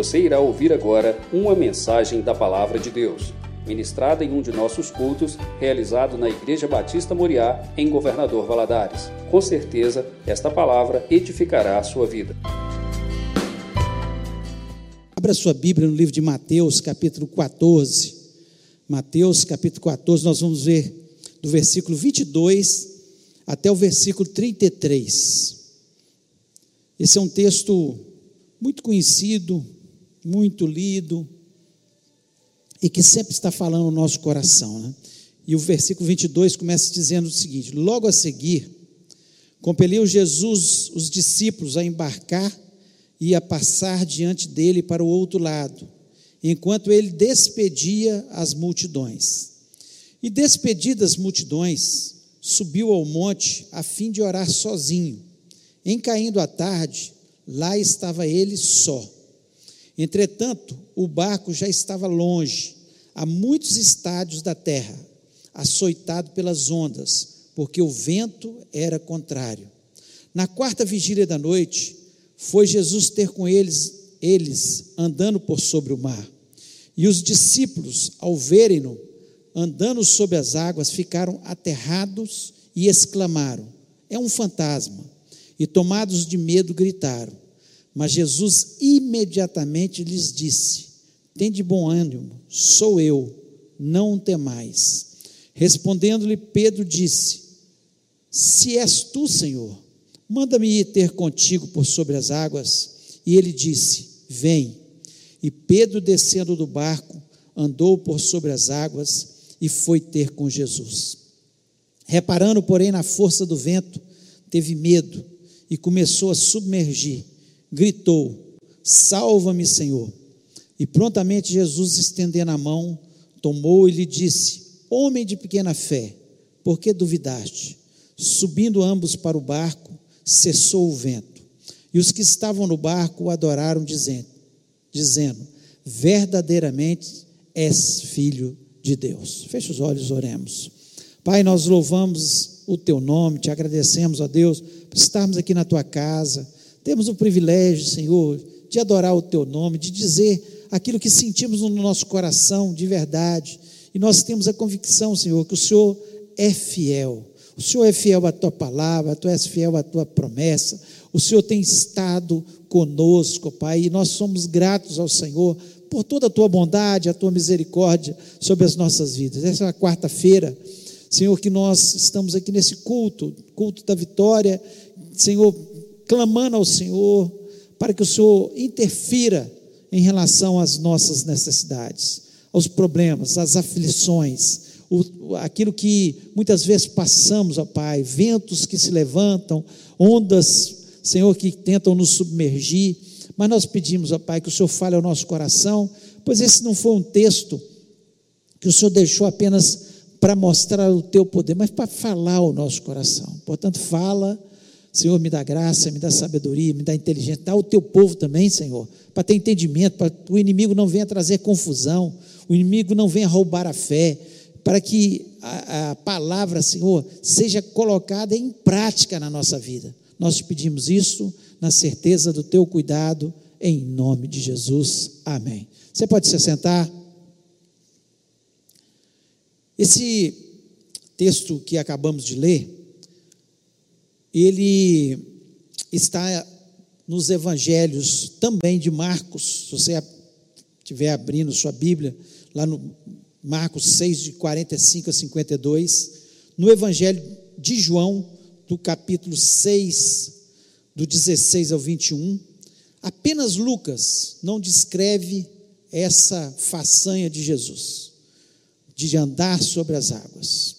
Você irá ouvir agora uma mensagem da Palavra de Deus, ministrada em um de nossos cultos, realizado na Igreja Batista Moriá, em Governador Valadares. Com certeza, esta palavra edificará a sua vida. Abra sua Bíblia no livro de Mateus, capítulo 14. Mateus, capítulo 14, nós vamos ver do versículo 22 até o versículo 33. Esse é um texto muito conhecido, muito lido, e que sempre está falando no nosso coração. Né? E o versículo 22 começa dizendo o seguinte: Logo a seguir, compeliu Jesus os discípulos a embarcar e a passar diante dele para o outro lado, enquanto ele despedia as multidões. E despedidas as multidões, subiu ao monte a fim de orar sozinho. Em caindo a tarde, lá estava ele só. Entretanto, o barco já estava longe, a muitos estádios da terra, açoitado pelas ondas, porque o vento era contrário. Na quarta vigília da noite, foi Jesus ter com eles, eles andando por sobre o mar. E os discípulos, ao verem-no andando sobre as águas, ficaram aterrados e exclamaram: É um fantasma e tomados de medo gritaram. Mas Jesus imediatamente lhes disse: Tende bom ânimo, sou eu, não temais. Respondendo-lhe Pedro disse: Se és tu, Senhor, manda-me ir ter contigo por sobre as águas. E ele disse: Vem. E Pedro, descendo do barco, andou por sobre as águas e foi ter com Jesus. Reparando, porém, na força do vento, teve medo e começou a submergir. Gritou: Salva-me, Senhor. E prontamente Jesus, estendendo a mão, tomou e lhe disse: Homem de pequena fé, por que duvidaste? Subindo ambos para o barco, cessou o vento. E os que estavam no barco o adoraram, dizendo: dizendo Verdadeiramente és filho de Deus. Feche os olhos, oremos. Pai, nós louvamos o teu nome, te agradecemos, ó Deus, por estarmos aqui na tua casa. Temos o privilégio, Senhor, de adorar o teu nome, de dizer aquilo que sentimos no nosso coração de verdade. E nós temos a convicção, Senhor, que o Senhor é fiel. O Senhor é fiel à tua palavra, tu és fiel à tua promessa. O Senhor tem estado conosco, Pai, e nós somos gratos ao Senhor por toda a tua bondade, a tua misericórdia sobre as nossas vidas. Essa é a quarta-feira Senhor, que nós estamos aqui nesse culto, culto da vitória, Senhor, clamando ao Senhor para que o Senhor interfira em relação às nossas necessidades, aos problemas, às aflições, o, aquilo que muitas vezes passamos, ó Pai, ventos que se levantam, ondas, Senhor, que tentam nos submergir, mas nós pedimos, ó Pai, que o Senhor fale ao nosso coração, pois esse não foi um texto que o Senhor deixou apenas para mostrar o teu poder, mas para falar o nosso coração. Portanto, fala, Senhor, me dá graça, me dá sabedoria, me dá inteligência, dá o teu povo também, Senhor, para ter entendimento, para o inimigo não venha trazer confusão, o inimigo não venha roubar a fé, para que a, a palavra, Senhor, seja colocada em prática na nossa vida. Nós te pedimos isso na certeza do teu cuidado, em nome de Jesus. Amém. Você pode se sentar. Esse texto que acabamos de ler, ele está nos evangelhos também de Marcos, se você estiver abrindo sua Bíblia, lá no Marcos 6, de 45 a 52, no evangelho de João, do capítulo 6, do 16 ao 21, apenas Lucas não descreve essa façanha de Jesus de andar sobre as águas.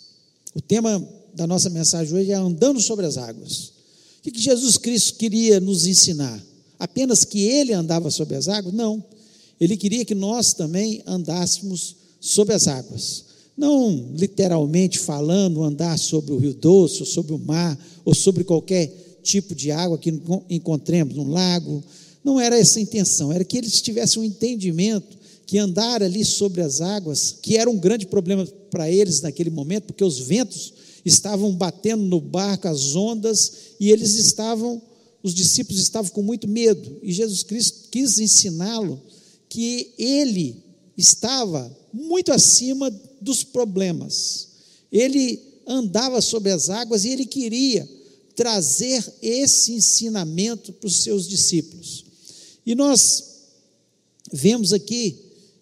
O tema da nossa mensagem hoje é andando sobre as águas. O que Jesus Cristo queria nos ensinar? Apenas que ele andava sobre as águas? Não. Ele queria que nós também andássemos sobre as águas. Não literalmente falando andar sobre o rio doce, ou sobre o mar, ou sobre qualquer tipo de água que encontremos, um lago. Não era essa a intenção, era que eles tivessem um entendimento que andar ali sobre as águas, que era um grande problema para eles naquele momento, porque os ventos estavam batendo no barco, as ondas, e eles estavam os discípulos estavam com muito medo e Jesus Cristo quis ensiná-lo que ele estava muito acima dos problemas. Ele andava sobre as águas e ele queria trazer esse ensinamento para os seus discípulos. E nós vemos aqui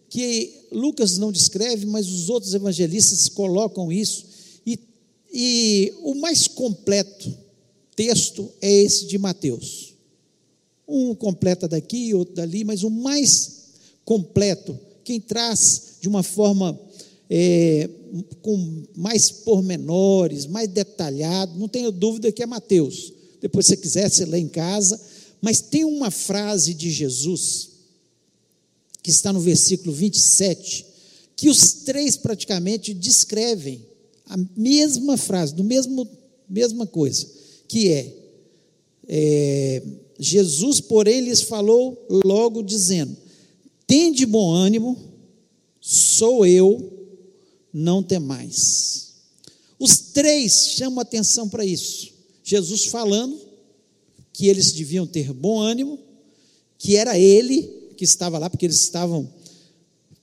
que Lucas não descreve, mas os outros evangelistas colocam isso, e, o mais completo texto é esse de Mateus. Um completa daqui, outro dali, mas o mais completo, quem traz de uma forma é, com mais pormenores, mais detalhado, não tenho dúvida que é Mateus. Depois, se você quiser, você lê em casa. Mas tem uma frase de Jesus, que está no versículo 27, que os três praticamente descrevem a mesma frase, do mesmo mesma coisa que é, é Jesus, porém, lhes falou logo dizendo: Tende bom ânimo, sou eu, não temais. Os três chamam atenção para isso. Jesus falando que eles deviam ter bom ânimo, que era ele que estava lá, porque eles estavam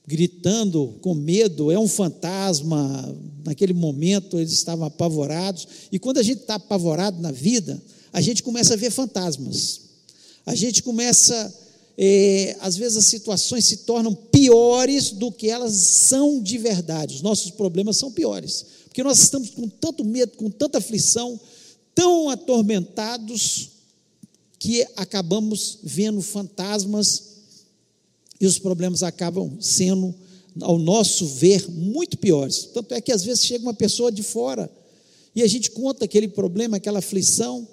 gritando com medo, é um fantasma. Naquele momento eles estavam apavorados. E quando a gente está apavorado na vida, a gente começa a ver fantasmas. A gente começa, é, às vezes as situações se tornam piores do que elas são de verdade. Os nossos problemas são piores. Porque nós estamos com tanto medo, com tanta aflição, tão atormentados, que acabamos vendo fantasmas e os problemas acabam sendo, ao nosso ver, muito piores. Tanto é que às vezes chega uma pessoa de fora e a gente conta aquele problema, aquela aflição,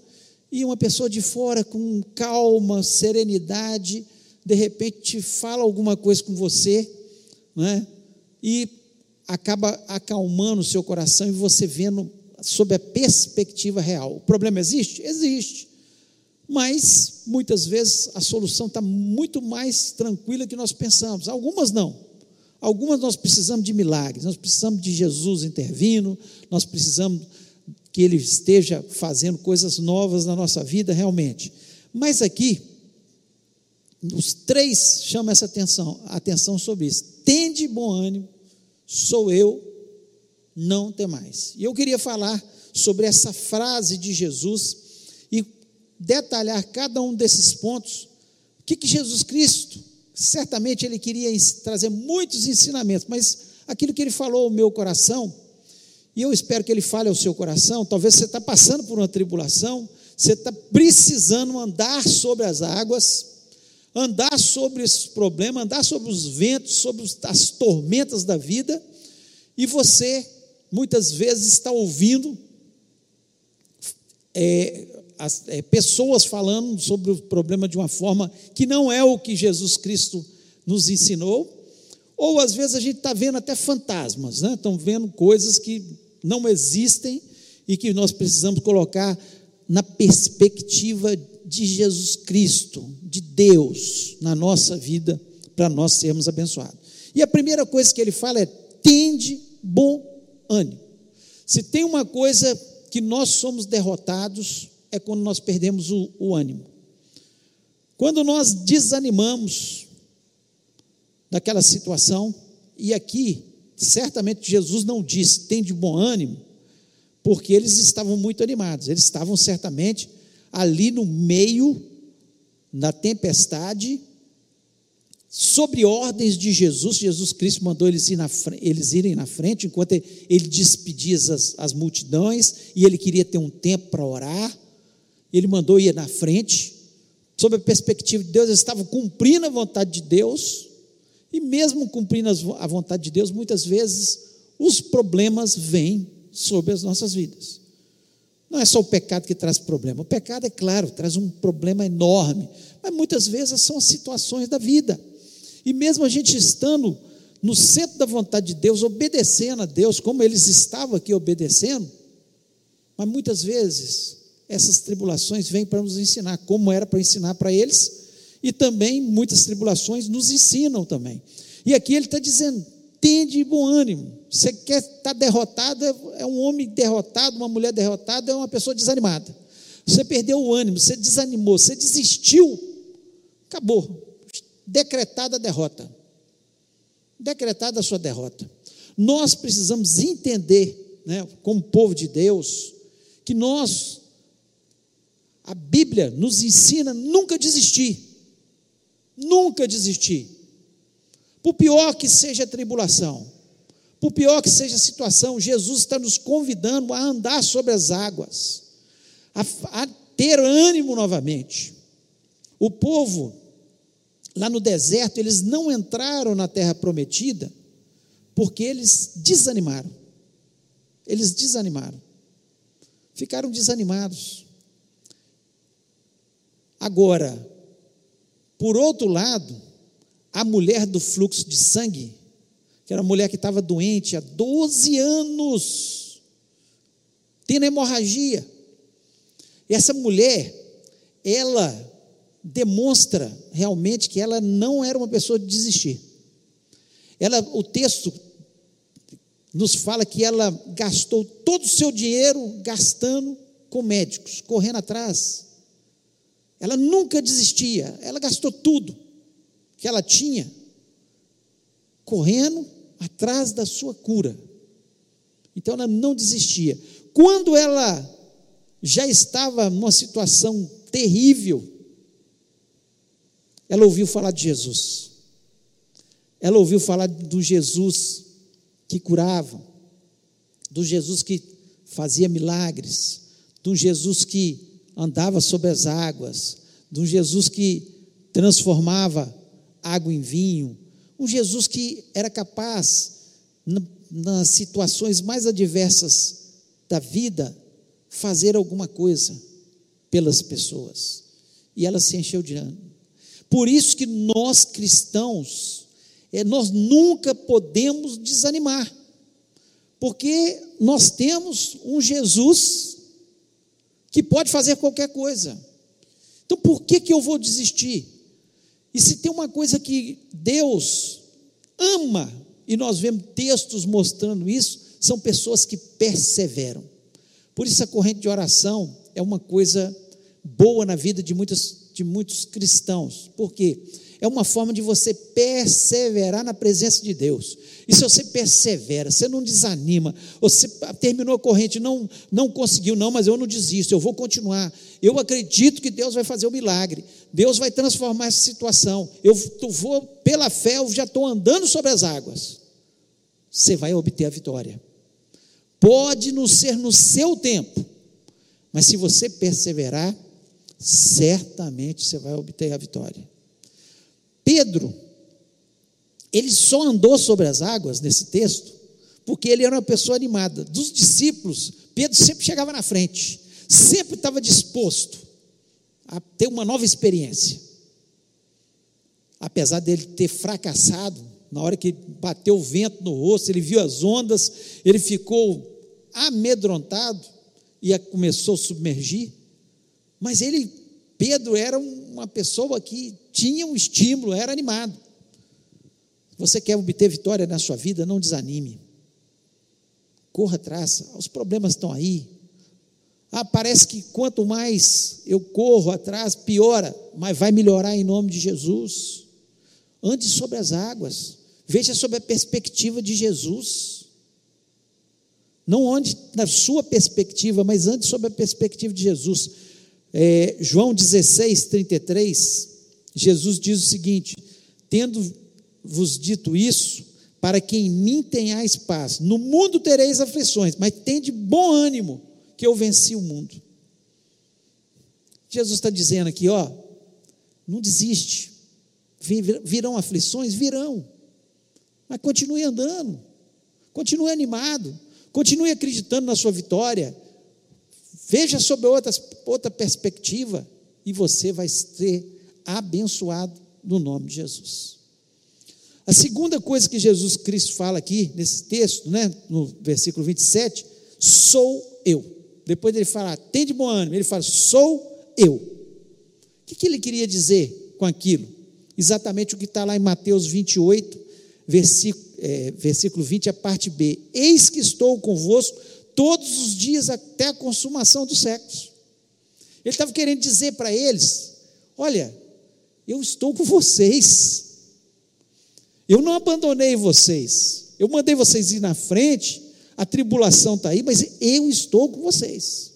e uma pessoa de fora, com calma, serenidade, de repente fala alguma coisa com você, né? e acaba acalmando o seu coração e você vendo sob a perspectiva real. O problema existe? Existe. Mas, muitas vezes, a solução está muito mais tranquila que nós pensamos. Algumas não. Algumas nós precisamos de milagres, nós precisamos de Jesus intervindo, nós precisamos que Ele esteja fazendo coisas novas na nossa vida, realmente. Mas aqui, os três chamam essa atenção, atenção sobre isso. Tende bom ânimo, sou eu, não tem mais. E eu queria falar sobre essa frase de Jesus detalhar cada um desses pontos, o que, que Jesus Cristo, certamente ele queria trazer muitos ensinamentos, mas aquilo que ele falou ao meu coração, e eu espero que ele fale ao seu coração, talvez você está passando por uma tribulação, você está precisando andar sobre as águas, andar sobre esses problemas, andar sobre os ventos, sobre as tormentas da vida, e você muitas vezes está ouvindo é, as, é, pessoas falando sobre o problema de uma forma que não é o que Jesus Cristo nos ensinou, ou às vezes a gente está vendo até fantasmas, né? estão vendo coisas que não existem e que nós precisamos colocar na perspectiva de Jesus Cristo, de Deus, na nossa vida, para nós sermos abençoados. E a primeira coisa que ele fala é: tende bom ânimo. Se tem uma coisa que nós somos derrotados, é quando nós perdemos o, o ânimo. Quando nós desanimamos daquela situação, e aqui, certamente Jesus não disse, tem de bom ânimo, porque eles estavam muito animados, eles estavam certamente ali no meio da tempestade, sobre ordens de Jesus, Jesus Cristo mandou eles, ir na, eles irem na frente, enquanto ele, ele despedia as, as multidões, e ele queria ter um tempo para orar, ele mandou ir na frente, sob a perspectiva de Deus, eles estavam cumprindo a vontade de Deus, e mesmo cumprindo a vontade de Deus, muitas vezes os problemas vêm sobre as nossas vidas. Não é só o pecado que traz problema, o pecado, é claro, traz um problema enorme, mas muitas vezes são as situações da vida, e mesmo a gente estando no centro da vontade de Deus, obedecendo a Deus, como eles estavam aqui obedecendo, mas muitas vezes essas tribulações vêm para nos ensinar, como era para ensinar para eles, e também muitas tribulações nos ensinam também. E aqui ele está dizendo: tende bom ânimo. Você quer estar tá derrotado, é um homem derrotado, uma mulher derrotada, é uma pessoa desanimada. você perdeu o ânimo, você desanimou, você desistiu, acabou. Decretada a derrota. Decretada a sua derrota. Nós precisamos entender, né, como povo de Deus, que nós, a Bíblia nos ensina nunca desistir. Nunca desistir. Por pior que seja a tribulação, por pior que seja a situação, Jesus está nos convidando a andar sobre as águas, a, a ter ânimo novamente. O povo, lá no deserto, eles não entraram na terra prometida porque eles desanimaram. Eles desanimaram. Ficaram desanimados. Agora, por outro lado, a mulher do fluxo de sangue, que era uma mulher que estava doente há 12 anos, tendo hemorragia. Essa mulher, ela demonstra realmente que ela não era uma pessoa de desistir. Ela, o texto nos fala que ela gastou todo o seu dinheiro gastando com médicos, correndo atrás. Ela nunca desistia, ela gastou tudo que ela tinha correndo atrás da sua cura. Então ela não desistia. Quando ela já estava numa situação terrível, ela ouviu falar de Jesus. Ela ouviu falar do Jesus que curava, do Jesus que fazia milagres, do Jesus que andava sobre as águas, do Jesus que transformava água em vinho, um Jesus que era capaz, nas situações mais adversas da vida, fazer alguma coisa pelas pessoas. E ela se encheu de ânimo. Por isso que nós cristãos é, nós nunca podemos desanimar, porque nós temos um Jesus que pode fazer qualquer coisa. Então, por que, que eu vou desistir? E se tem uma coisa que Deus ama, e nós vemos textos mostrando isso, são pessoas que perseveram. Por isso, a corrente de oração é uma coisa boa na vida de, muitos de muitos cristãos. Por quê? Porque é uma forma de você perseverar na presença de Deus. E se você persevera, você não desanima, você terminou a corrente, não, não conseguiu, não, mas eu não desisto, eu vou continuar. Eu acredito que Deus vai fazer o milagre, Deus vai transformar essa situação. Eu vou, pela fé, eu já estou andando sobre as águas. Você vai obter a vitória. Pode não ser no seu tempo, mas se você perseverar, certamente você vai obter a vitória. Pedro, ele só andou sobre as águas nesse texto, porque ele era uma pessoa animada. Dos discípulos, Pedro sempre chegava na frente, sempre estava disposto a ter uma nova experiência. Apesar dele ter fracassado, na hora que bateu o vento no rosto, ele viu as ondas, ele ficou amedrontado e começou a submergir. Mas ele, Pedro, era uma pessoa que tinha um estímulo, era animado. Você quer obter vitória na sua vida, não desanime. Corra atrás, os problemas estão aí. Ah, parece que quanto mais eu corro atrás, piora, mas vai melhorar em nome de Jesus. Ande sobre as águas, veja sobre a perspectiva de Jesus. Não ande na sua perspectiva, mas ande sobre a perspectiva de Jesus. É, João 16, 33 Jesus diz o seguinte: tendo-vos dito isso, para que em mim tenhais paz. No mundo tereis aflições, mas tende bom ânimo, que eu venci o mundo. Jesus está dizendo aqui, ó, não desiste. Virão aflições? Virão. Mas continue andando, continue animado, continue acreditando na sua vitória. Veja sobre outras, outra perspectiva e você vai ser abençoado no nome de Jesus. A segunda coisa que Jesus Cristo fala aqui nesse texto, né, no versículo 27, sou eu. Depois ele fala, tem de bom ânimo, ele fala, sou eu. O que, que ele queria dizer com aquilo? Exatamente o que está lá em Mateus 28, versículo, é, versículo 20, a parte B. Eis que estou convosco todos os dias até a consumação dos séculos. Ele estava querendo dizer para eles: olha, eu estou com vocês. Eu não abandonei vocês. Eu mandei vocês ir na frente. A tribulação está aí, mas eu estou com vocês.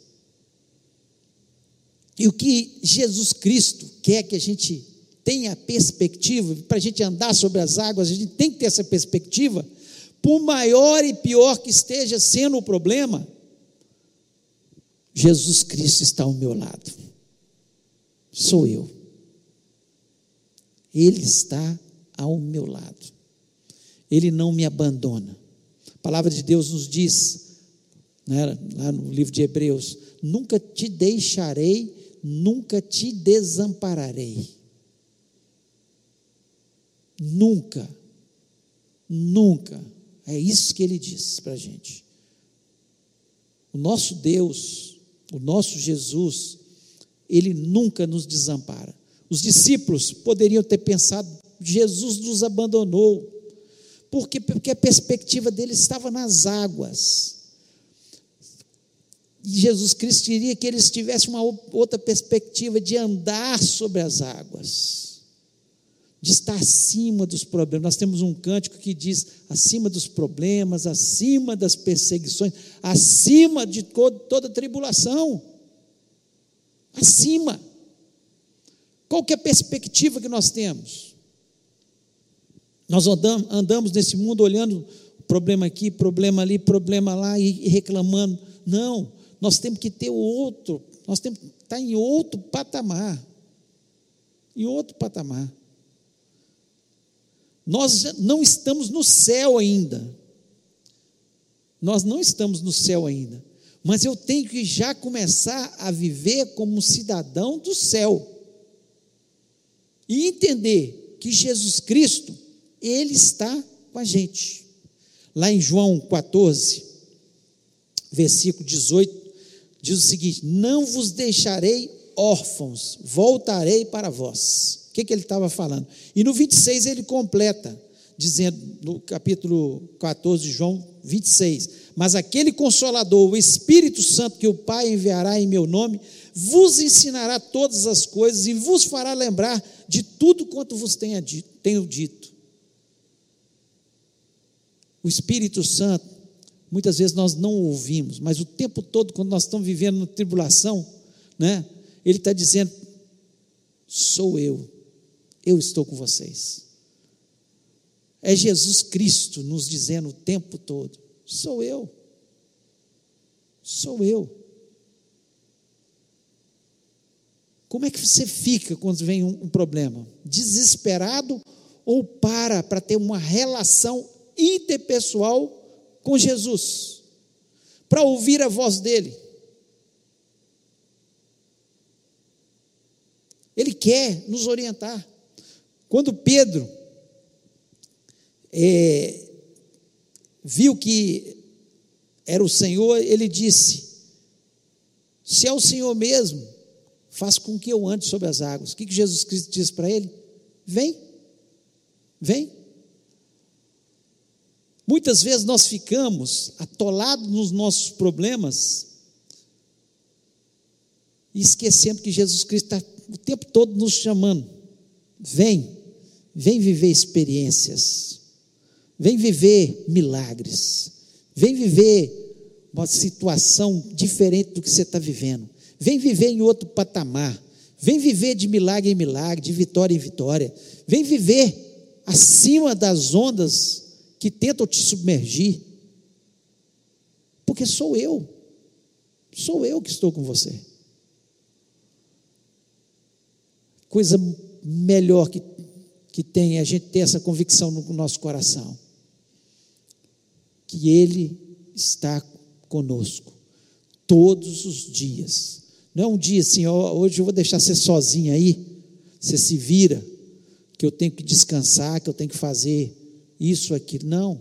E o que Jesus Cristo quer que a gente tenha perspectiva, para a gente andar sobre as águas, a gente tem que ter essa perspectiva, por maior e pior que esteja sendo o problema, Jesus Cristo está ao meu lado. Sou eu. Ele está ao meu lado. Ele não me abandona. A palavra de Deus nos diz, né, lá no livro de Hebreus: nunca te deixarei, nunca te desampararei. Nunca, nunca. É isso que ele diz para a gente. O nosso Deus, o nosso Jesus, ele nunca nos desampara. Os discípulos poderiam ter pensado: Jesus nos abandonou. Por quê? Porque a perspectiva deles estava nas águas. E Jesus Cristo queria que eles tivessem uma outra perspectiva de andar sobre as águas, de estar acima dos problemas. Nós temos um cântico que diz: acima dos problemas, acima das perseguições, acima de toda tribulação. Acima. Qual que é a perspectiva que nós temos? Nós andamos nesse mundo olhando problema aqui, problema ali, problema lá e reclamando. Não, nós temos que ter outro, nós temos que estar em outro patamar. Em outro patamar. Nós não estamos no céu ainda. Nós não estamos no céu ainda. Mas eu tenho que já começar a viver como cidadão do céu. E entender que Jesus Cristo ele está com a gente. Lá em João 14, versículo 18, diz o seguinte: Não vos deixarei órfãos, voltarei para vós. Que, que ele estava falando? E no 26 ele completa, dizendo, no capítulo 14 de João 26, Mas aquele consolador, o Espírito Santo, que o Pai enviará em meu nome, vos ensinará todas as coisas e vos fará lembrar de tudo quanto vos tenha dito, tenho dito. O Espírito Santo, muitas vezes nós não ouvimos, mas o tempo todo, quando nós estamos vivendo na tribulação, né, Ele está dizendo: sou eu, eu estou com vocês. É Jesus Cristo nos dizendo o tempo todo: sou eu, sou eu. Como é que você fica quando vem um, um problema? Desesperado ou para para ter uma relação interpessoal com Jesus, para ouvir a voz dele. Ele quer nos orientar. Quando Pedro é, viu que era o Senhor, ele disse: Se é o Senhor mesmo, faz com que eu ande sobre as águas. O que, que Jesus Cristo disse para ele? Vem, vem. Muitas vezes nós ficamos atolados nos nossos problemas e esquecendo que Jesus Cristo está o tempo todo nos chamando. Vem, vem viver experiências, vem viver milagres, vem viver uma situação diferente do que você está vivendo, vem viver em outro patamar, vem viver de milagre em milagre, de vitória em vitória, vem viver acima das ondas que tentam te submergir, porque sou eu, sou eu que estou com você. Coisa melhor que, que tem a gente ter essa convicção no nosso coração, que Ele está conosco todos os dias. Não é um dia assim, ó, hoje eu vou deixar você sozinho aí, você se vira, que eu tenho que descansar, que eu tenho que fazer isso, aqui Não.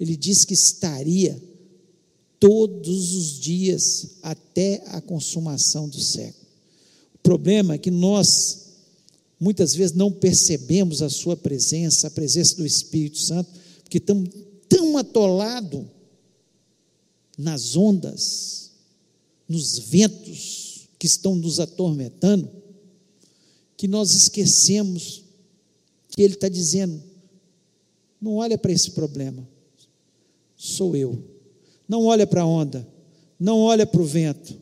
Ele disse que estaria todos os dias até a consumação do século. O problema é que nós, muitas vezes, não percebemos a Sua presença, a presença do Espírito Santo, porque estamos tão atolados nas ondas, nos ventos, que estão nos atormentando, que nós esquecemos que Ele está dizendo: não olha para esse problema, sou eu. Não olha para a onda, não olha para o vento,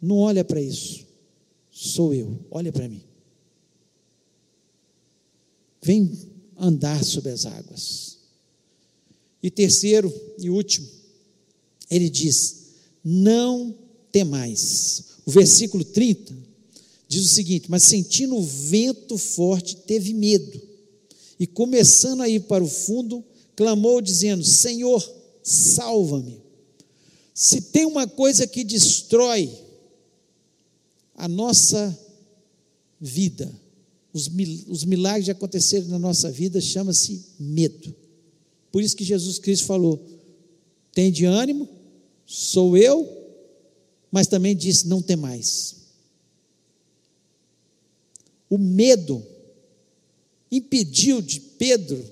não olha para isso, sou eu, olha para mim. Vem andar sobre as águas. E terceiro e último, ele diz: não temais. O versículo 30 diz o seguinte: Mas sentindo o vento forte, teve medo, e começando a ir para o fundo, clamou, dizendo: Senhor, salva-me. Se tem uma coisa que destrói a nossa vida, os, milagres de acontecerem na nossa vida, chama-se medo. Por isso que Jesus Cristo falou: tem de ânimo, sou eu, mas também disse: não tem mais. O medo impediu de Pedro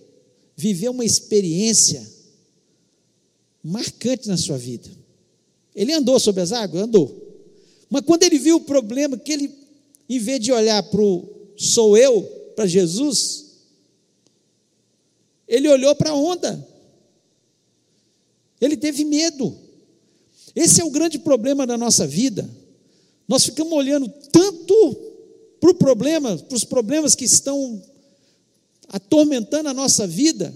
viver uma experiência marcante na sua vida. Ele andou sobre as águas? Andou. Mas quando ele viu o problema, que ele, em vez de olhar para o sou eu, para Jesus, ele olhou para a onda. Ele teve medo. Esse é o grande problema da nossa vida. Nós ficamos olhando tanto para o problema, para os problemas que estão atormentando a nossa vida,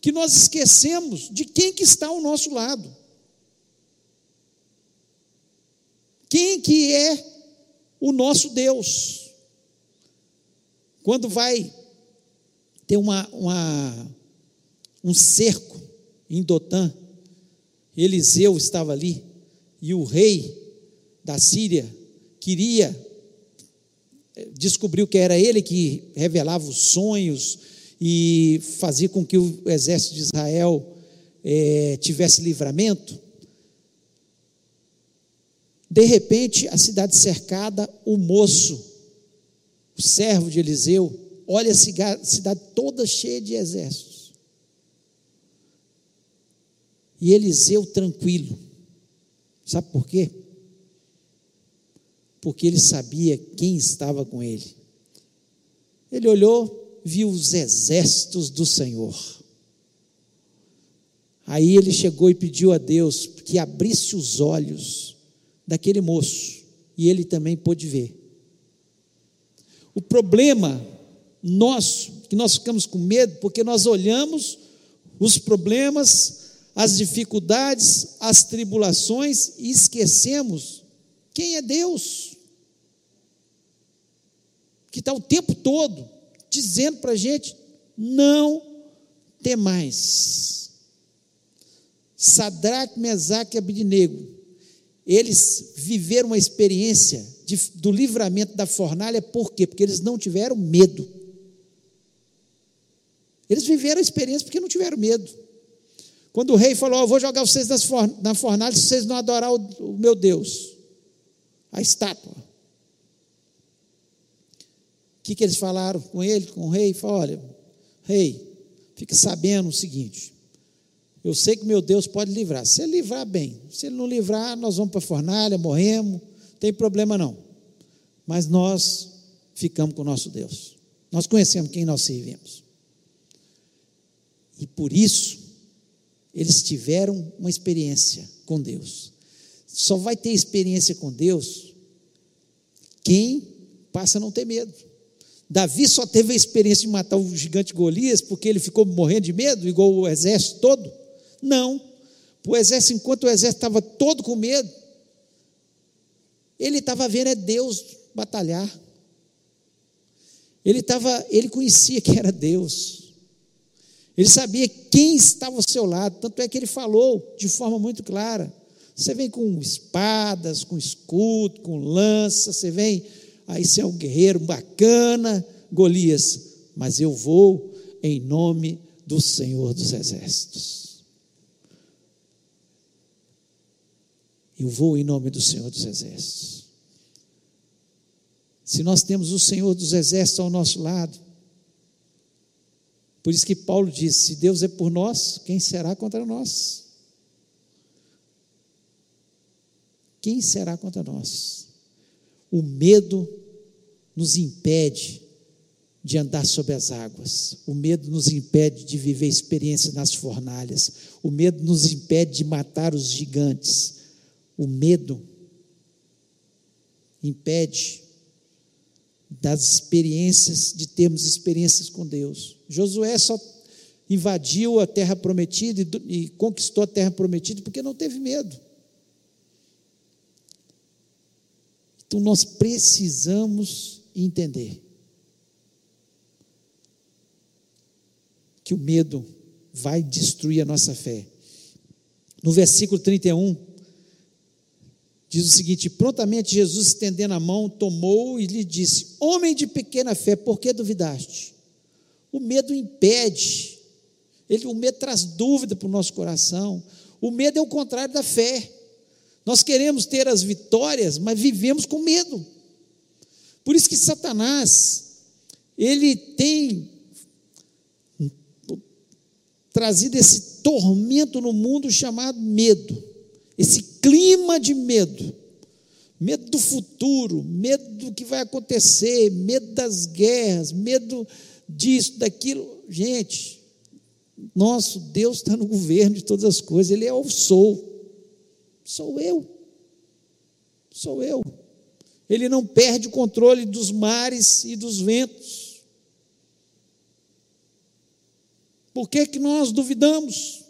que nós esquecemos de quem que está ao nosso lado. Quem que é o nosso Deus? Quando vai ter uma, uma um cerco em Dotã, Eliseu estava ali e o rei da Síria queria eh, descobriu que era ele que revelava os sonhos e fazia com que o exército de Israel é, tivesse livramento. De repente, a cidade cercada, o moço, servo de Eliseu, olha a cidade toda cheia de exércitos. E Eliseu tranquilo. Sabe por quê? Porque ele sabia quem estava com ele. Ele olhou, viu os exércitos do Senhor. Aí ele chegou e pediu a Deus que abrisse os olhos daquele moço, e ele também pôde ver. O problema nosso, que nós ficamos com medo, porque nós olhamos os problemas as dificuldades, as tribulações e esquecemos quem é Deus, que está o tempo todo dizendo para a gente: não tem mais. Sadraque, Mesaque e Abidnego, eles viveram uma experiência de, do livramento da fornalha, por quê? Porque eles não tiveram medo. Eles viveram a experiência porque não tiveram medo. Quando o rei falou: oh, Eu vou jogar vocês na fornalha se vocês não adorar o, meu Deus, a estátua. O que, que eles falaram com ele, com o rei? Falaram: Olha, rei, fica sabendo o seguinte: eu sei que meu Deus pode livrar. Se ele livrar, bem. Se ele não livrar, nós vamos para a fornalha, morremos, tem problema não. Mas nós ficamos com o nosso Deus. Nós conhecemos quem nós servimos. E por isso, eles tiveram uma experiência com Deus. Só vai ter experiência com Deus quem passa a não ter medo. Davi só teve a experiência de matar o gigante Golias porque ele ficou morrendo de medo, igual o exército todo? Não. O exército, enquanto o exército estava todo com medo, ele estava vendo é Deus batalhar. Ele estava, ele conhecia que era Deus. Ele sabia quem estava ao seu lado, tanto é que ele falou de forma muito clara. Você vem com espadas, com escudo, com lança, você vem, aí você é um guerreiro bacana, Golias, mas eu vou em nome do Senhor dos Exércitos. Eu vou em nome do Senhor dos Exércitos. Se nós temos o Senhor dos Exércitos ao nosso lado, por isso que Paulo disse: se Deus é por nós, quem será contra nós? Quem será contra nós? O medo nos impede de andar sobre as águas. O medo nos impede de viver experiências nas fornalhas. O medo nos impede de matar os gigantes. O medo impede das experiências, de termos experiências com Deus. Josué só invadiu a terra prometida e, e conquistou a terra prometida porque não teve medo. Então nós precisamos entender que o medo vai destruir a nossa fé. No versículo 31, diz o seguinte: Prontamente Jesus, estendendo a mão, tomou e lhe disse: Homem de pequena fé, por que duvidaste? O medo impede, ele, o medo traz dúvida para o nosso coração. O medo é o contrário da fé. Nós queremos ter as vitórias, mas vivemos com medo. Por isso que Satanás, ele tem trazido esse tormento no mundo chamado medo, esse clima de medo, medo do futuro, medo do que vai acontecer, medo das guerras, medo disso, daquilo. Gente, nosso Deus está no governo de todas as coisas, Ele é o sou, sou eu, sou eu. Ele não perde o controle dos mares e dos ventos. Por que, que nós duvidamos?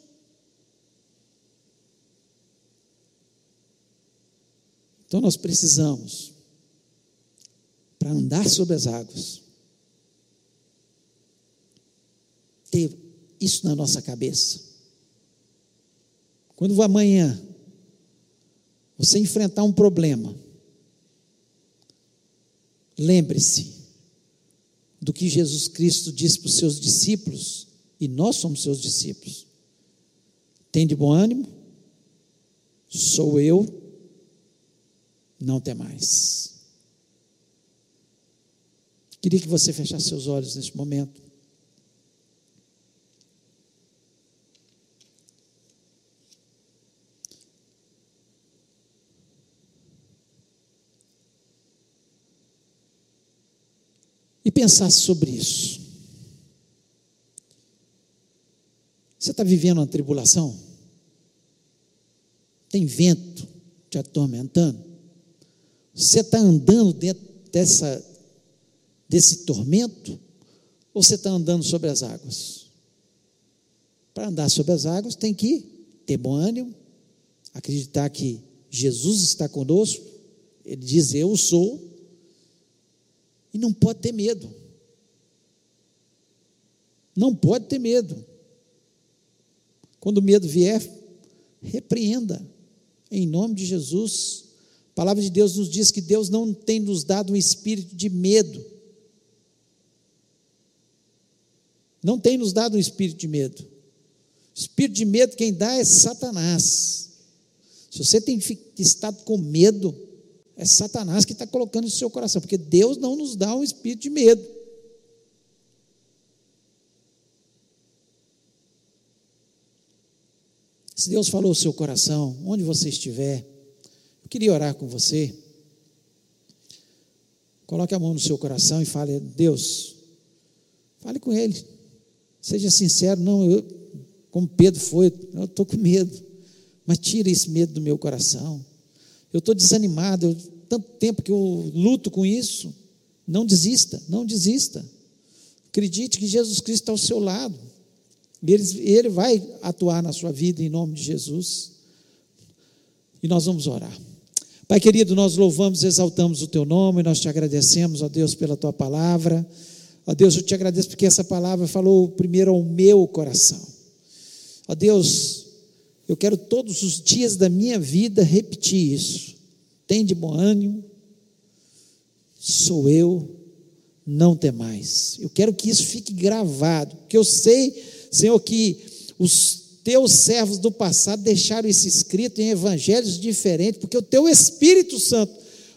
Então nós precisamos, para andar sobre as águas, ter isso na nossa cabeça. Quando amanhã você enfrentar um problema, lembre-se do que Jesus Cristo disse para os seus discípulos e nós somos seus discípulos. Tem de bom ânimo? Sou eu, não tem mais. Queria que você fechasse seus olhos neste momento. E pensasse sobre isso. Você está vivendo uma tribulação? Tem vento te atormentando? Você está andando dentro dessa, desse tormento? Ou você está andando sobre as águas? Para andar sobre as águas, tem que ter bom ânimo, acreditar que Jesus está conosco, Ele diz: Eu sou, e não pode ter medo. Não pode ter medo. Quando o medo vier, repreenda, em nome de Jesus. A palavra de Deus nos diz que Deus não tem nos dado um espírito de medo. Não tem nos dado um espírito de medo. Espírito de medo quem dá é Satanás. Se você tem estado com medo, é Satanás que está colocando no seu coração, porque Deus não nos dá um espírito de medo. Se Deus falou o seu coração, onde você estiver, queria orar com você. Coloque a mão no seu coração e fale: Deus, fale com Ele. Seja sincero, não, eu, como Pedro foi, eu estou com medo, mas tira esse medo do meu coração. Eu estou desanimado, eu, tanto tempo que eu luto com isso. Não desista, não desista. Acredite que Jesus Cristo está ao seu lado. Ele, ele vai atuar na sua vida em nome de Jesus. E nós vamos orar. Pai querido, nós louvamos, exaltamos o teu nome, nós te agradecemos, ó Deus, pela tua palavra. Ó Deus, eu te agradeço porque essa palavra falou primeiro ao meu coração. Ó Deus, eu quero todos os dias da minha vida repetir isso. Tem de bom ânimo, sou eu, não tem mais. Eu quero que isso fique gravado, porque eu sei Senhor, que os teus servos do passado deixaram isso escrito em evangelhos diferentes, porque o teu Espírito Santo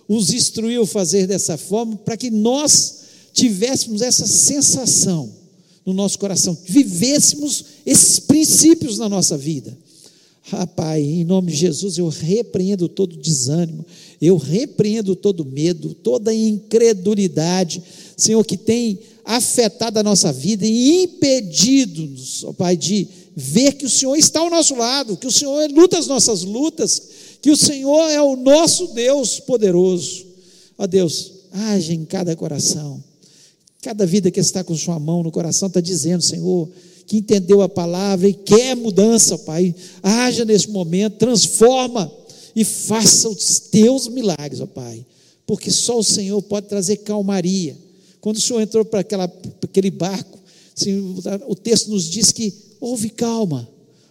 os instruiu a fazer dessa forma, para que nós tivéssemos essa sensação no nosso coração, vivêssemos esses princípios na nossa vida. Ah, Pai, em nome de Jesus, eu repreendo todo desânimo, eu repreendo todo medo, toda incredulidade, Senhor, que tem afetado a nossa vida e impedido-nos, ó Pai, de ver que o Senhor está ao nosso lado, que o Senhor luta as nossas lutas, que o Senhor é o nosso Deus poderoso. Ó Deus, age em cada coração, cada vida que está com Sua mão no coração está dizendo, Senhor, que entendeu a palavra e quer mudança, Pai. Haja neste momento, transforma e faça os teus milagres, ó Pai, porque só o Senhor pode trazer calmaria. Quando o Senhor entrou para aquele barco, o texto nos diz que houve calma,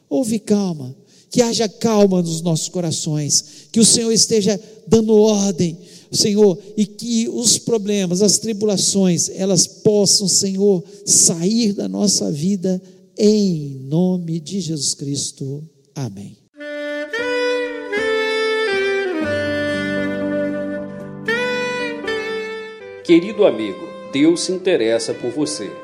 houve calma, que haja calma nos nossos corações, que o Senhor esteja dando ordem, Senhor, e que os problemas, as tribulações, elas possam, Senhor, sair da nossa vida em nome de Jesus Cristo. Amém. Querido amigo, Deus se interessa por você.